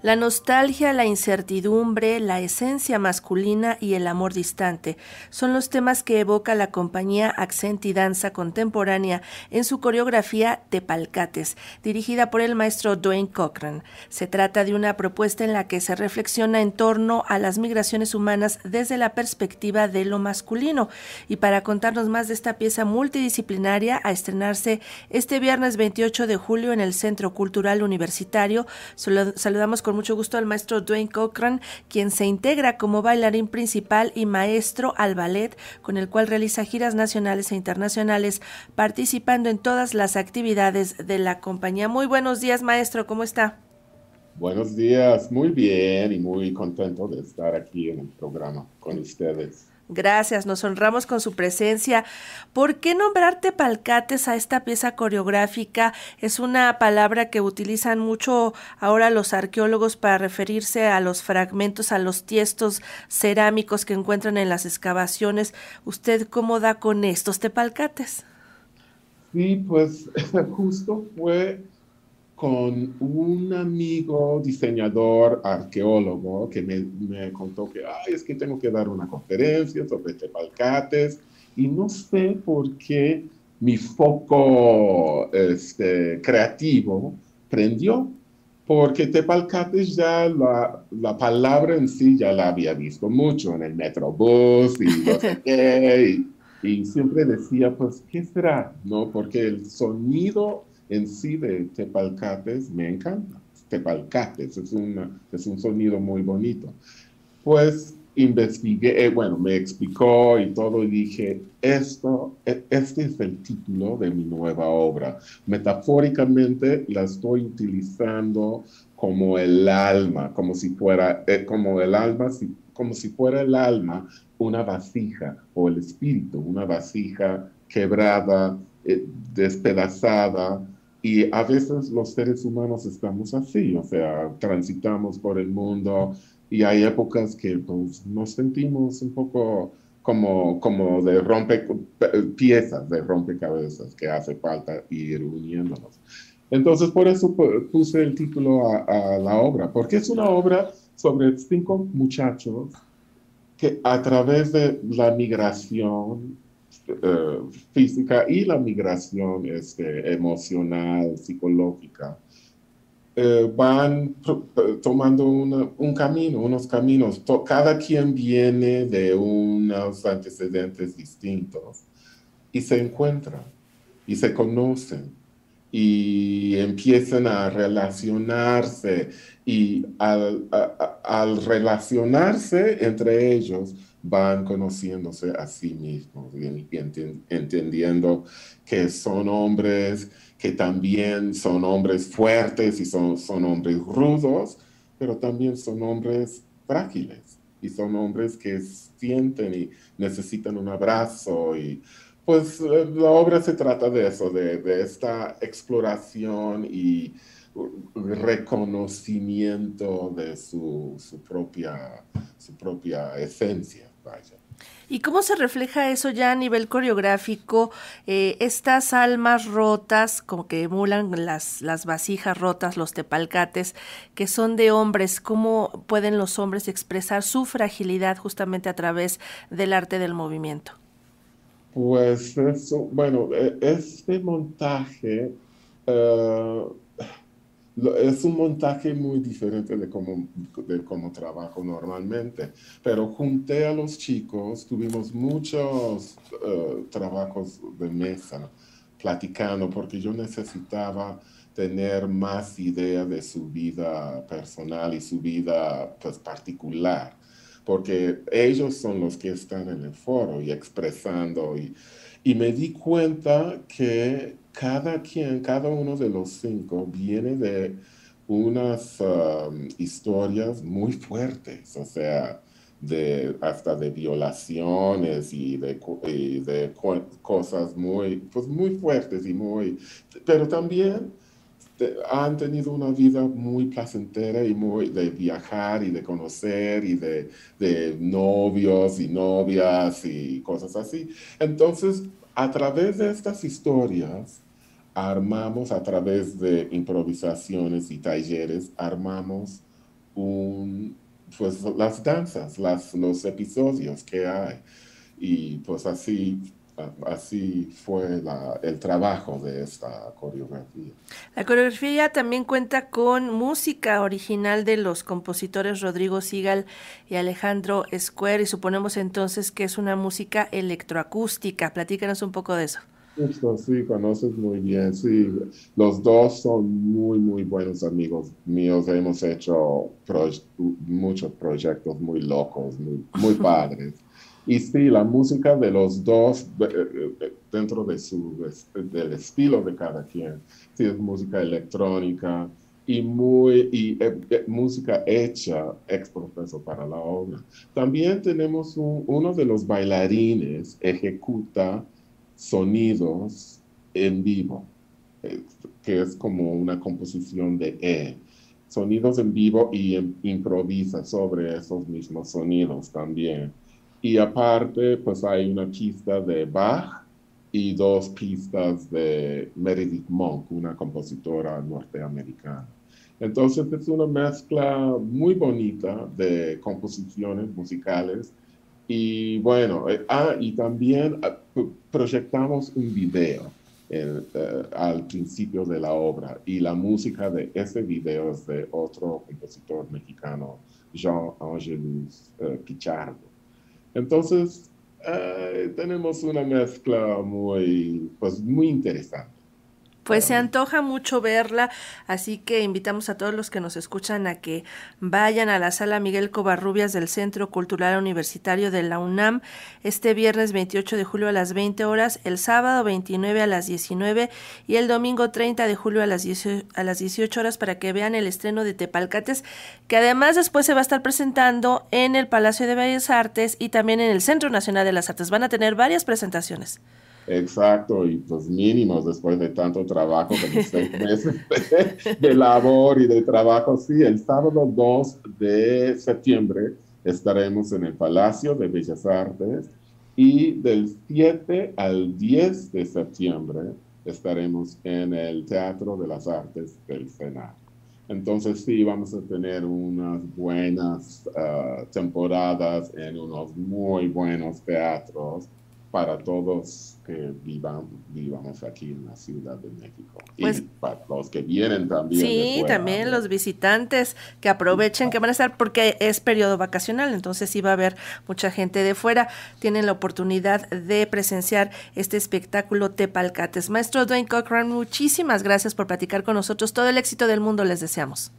La nostalgia, la incertidumbre, la esencia masculina y el amor distante son los temas que evoca la compañía Accenti Danza Contemporánea en su coreografía Tepalcates, dirigida por el maestro Dwayne Cochran. Se trata de una propuesta en la que se reflexiona en torno a las migraciones humanas desde la perspectiva de lo masculino. Y para contarnos más de esta pieza multidisciplinaria a estrenarse este viernes 28 de julio en el Centro Cultural Universitario, saludamos con mucho gusto al maestro Dwayne Cochran, quien se integra como bailarín principal y maestro al ballet, con el cual realiza giras nacionales e internacionales, participando en todas las actividades de la compañía. Muy buenos días, maestro, ¿cómo está? Buenos días, muy bien y muy contento de estar aquí en el programa con ustedes. Gracias, nos honramos con su presencia. ¿Por qué nombrarte palcates a esta pieza coreográfica? Es una palabra que utilizan mucho ahora los arqueólogos para referirse a los fragmentos, a los tiestos cerámicos que encuentran en las excavaciones. ¿Usted cómo da con estos tepalcates? Sí, pues justo fue con un amigo diseñador arqueólogo que me, contó que, ay, es que tengo que dar una conferencia sobre tepalcates y no sé por qué mi foco este, creativo prendió, porque tepalcates ya la, la, palabra en sí ya la había visto mucho en el Metrobús y no sé qué, y, y siempre decía, pues, ¿qué será? ¿No? Porque el sonido en sí de Tepalcates me encanta. Tepalcates es, es un sonido muy bonito. Pues investigué, eh, bueno, me explicó y todo y dije, esto, e, este es el título de mi nueva obra. Metafóricamente la estoy utilizando como el alma, como si fuera, eh, como el alma, como si fuera el alma una vasija o el espíritu, una vasija quebrada, eh, despedazada, y a veces los seres humanos estamos así, o sea, transitamos por el mundo y hay épocas que pues, nos sentimos un poco como, como de rompe piezas, de rompecabezas que hace falta ir uniéndonos. Entonces, por eso puse el título a, a la obra, porque es una obra sobre cinco muchachos que a través de la migración eh, física y la migración este, emocional, psicológica, eh, van tomando un camino, unos caminos. cada quien viene de unos antecedentes distintos y se encuentran y se conocen y empiezan a relacionarse y al relacionarse entre ellos, van conociéndose a sí mismos y entendiendo que son hombres que también son hombres fuertes y son, son hombres rudos, pero también son hombres frágiles y son hombres que sienten y necesitan un abrazo y pues eh, la obra se trata de eso, de, de esta exploración y reconocimiento de su, su, propia, su propia esencia. ¿Y cómo se refleja eso ya a nivel coreográfico? Eh, estas almas rotas, como que emulan las, las vasijas rotas, los tepalcates, que son de hombres, ¿cómo pueden los hombres expresar su fragilidad justamente a través del arte del movimiento? Pues eso, bueno, e, este montaje eh, es un montaje muy diferente de cómo, de cómo trabajo normalmente, pero junté a los chicos, tuvimos muchos eh, trabajos de mesa platicando porque yo necesitaba tener más idea de su vida personal y su vida pues, particular, porque ellos son los que están en el foro y expresando y, y me di cuenta que cada quien, cada uno de los cinco viene de unas um, historias muy fuertes, o sea, de, hasta de violaciones y de, de cosas muy, pues muy fuertes y muy, pero también han tenido una vida muy placentera y muy de viajar y de conocer y de, de novios y novias y cosas así. Entonces, a través de estas historias, armamos a través de improvisaciones y talleres, armamos un, pues las danzas, los episodios que hay. Y pues así así fue el trabajo de esta coreografía. La coreografía también cuenta con música original de los compositores Rodrigo Sigal y Alejandro Square y suponemos entonces que es una música electroacústica. Platícanos un poco de eso. Justo, sí, conoces muy bien, sí. Los dos son muy, muy buenos amigos míos. Hemos hecho muchos proyectos muy locos, muy, muy padres. Y sí, la música de los dos, eh, eh, dentro de su, del estilo de cada quien, sí es música electrónica y, muy, y eh, música hecha ex profeso para la obra. También tenemos uno de los bailarines ejecuta sonidos en vivo, que es como una composición de E. Sonidos en vivo y improvisa sobre esos mismos sonidos también. Y aparte, pues hay una pista de Bach y dos pistas de Meredith Monk, una compositora norteamericana. Entonces es una mezcla muy bonita de composiciones musicales. Y bueno, eh, ah, y también ah, proyectamos un video eh, al principio de la obra y la música de ese video es de otro compositor mexicano, Jean Angelus eh, Pichardo. Entonces, eh, tenemos una mezcla muy, pues, muy interesante. Pues se antoja mucho verla, así que invitamos a todos los que nos escuchan a que vayan a la sala Miguel Covarrubias del Centro Cultural Universitario de la UNAM este viernes 28 de julio a las 20 horas, el sábado 29 a las 19 y el domingo 30 de julio a las, 18, a las 18 horas para que vean el estreno de Tepalcates, que además después se va a estar presentando en el Palacio de Bellas Artes y también en el Centro Nacional de las Artes. Van a tener varias presentaciones. Exacto, y pues mínimos después de tanto trabajo, como seis meses de, labor y de trabajo. Sí, el sábado 2 de septiembre estaremos en el Palacio de Bellas Artes y del 7 al 10 de septiembre estaremos en el Teatro de las Artes del Senado. Entonces sí, vamos a tener unas buenas ah, temporadas en unos muy buenos teatros para todos que vivan, vivamos aquí en la Ciudad de México. y pues para los que vienen también. Sí, también los visitantes que aprovechen, que van a estar, porque es periodo vacacional, entonces sí va a haber mucha gente de fuera. Tienen la oportunidad de presenciar este espectáculo Tepalcates. Maestro Dwayne Cochran, muchísimas gracias por platicar con nosotros. Todo el éxito del mundo les deseamos.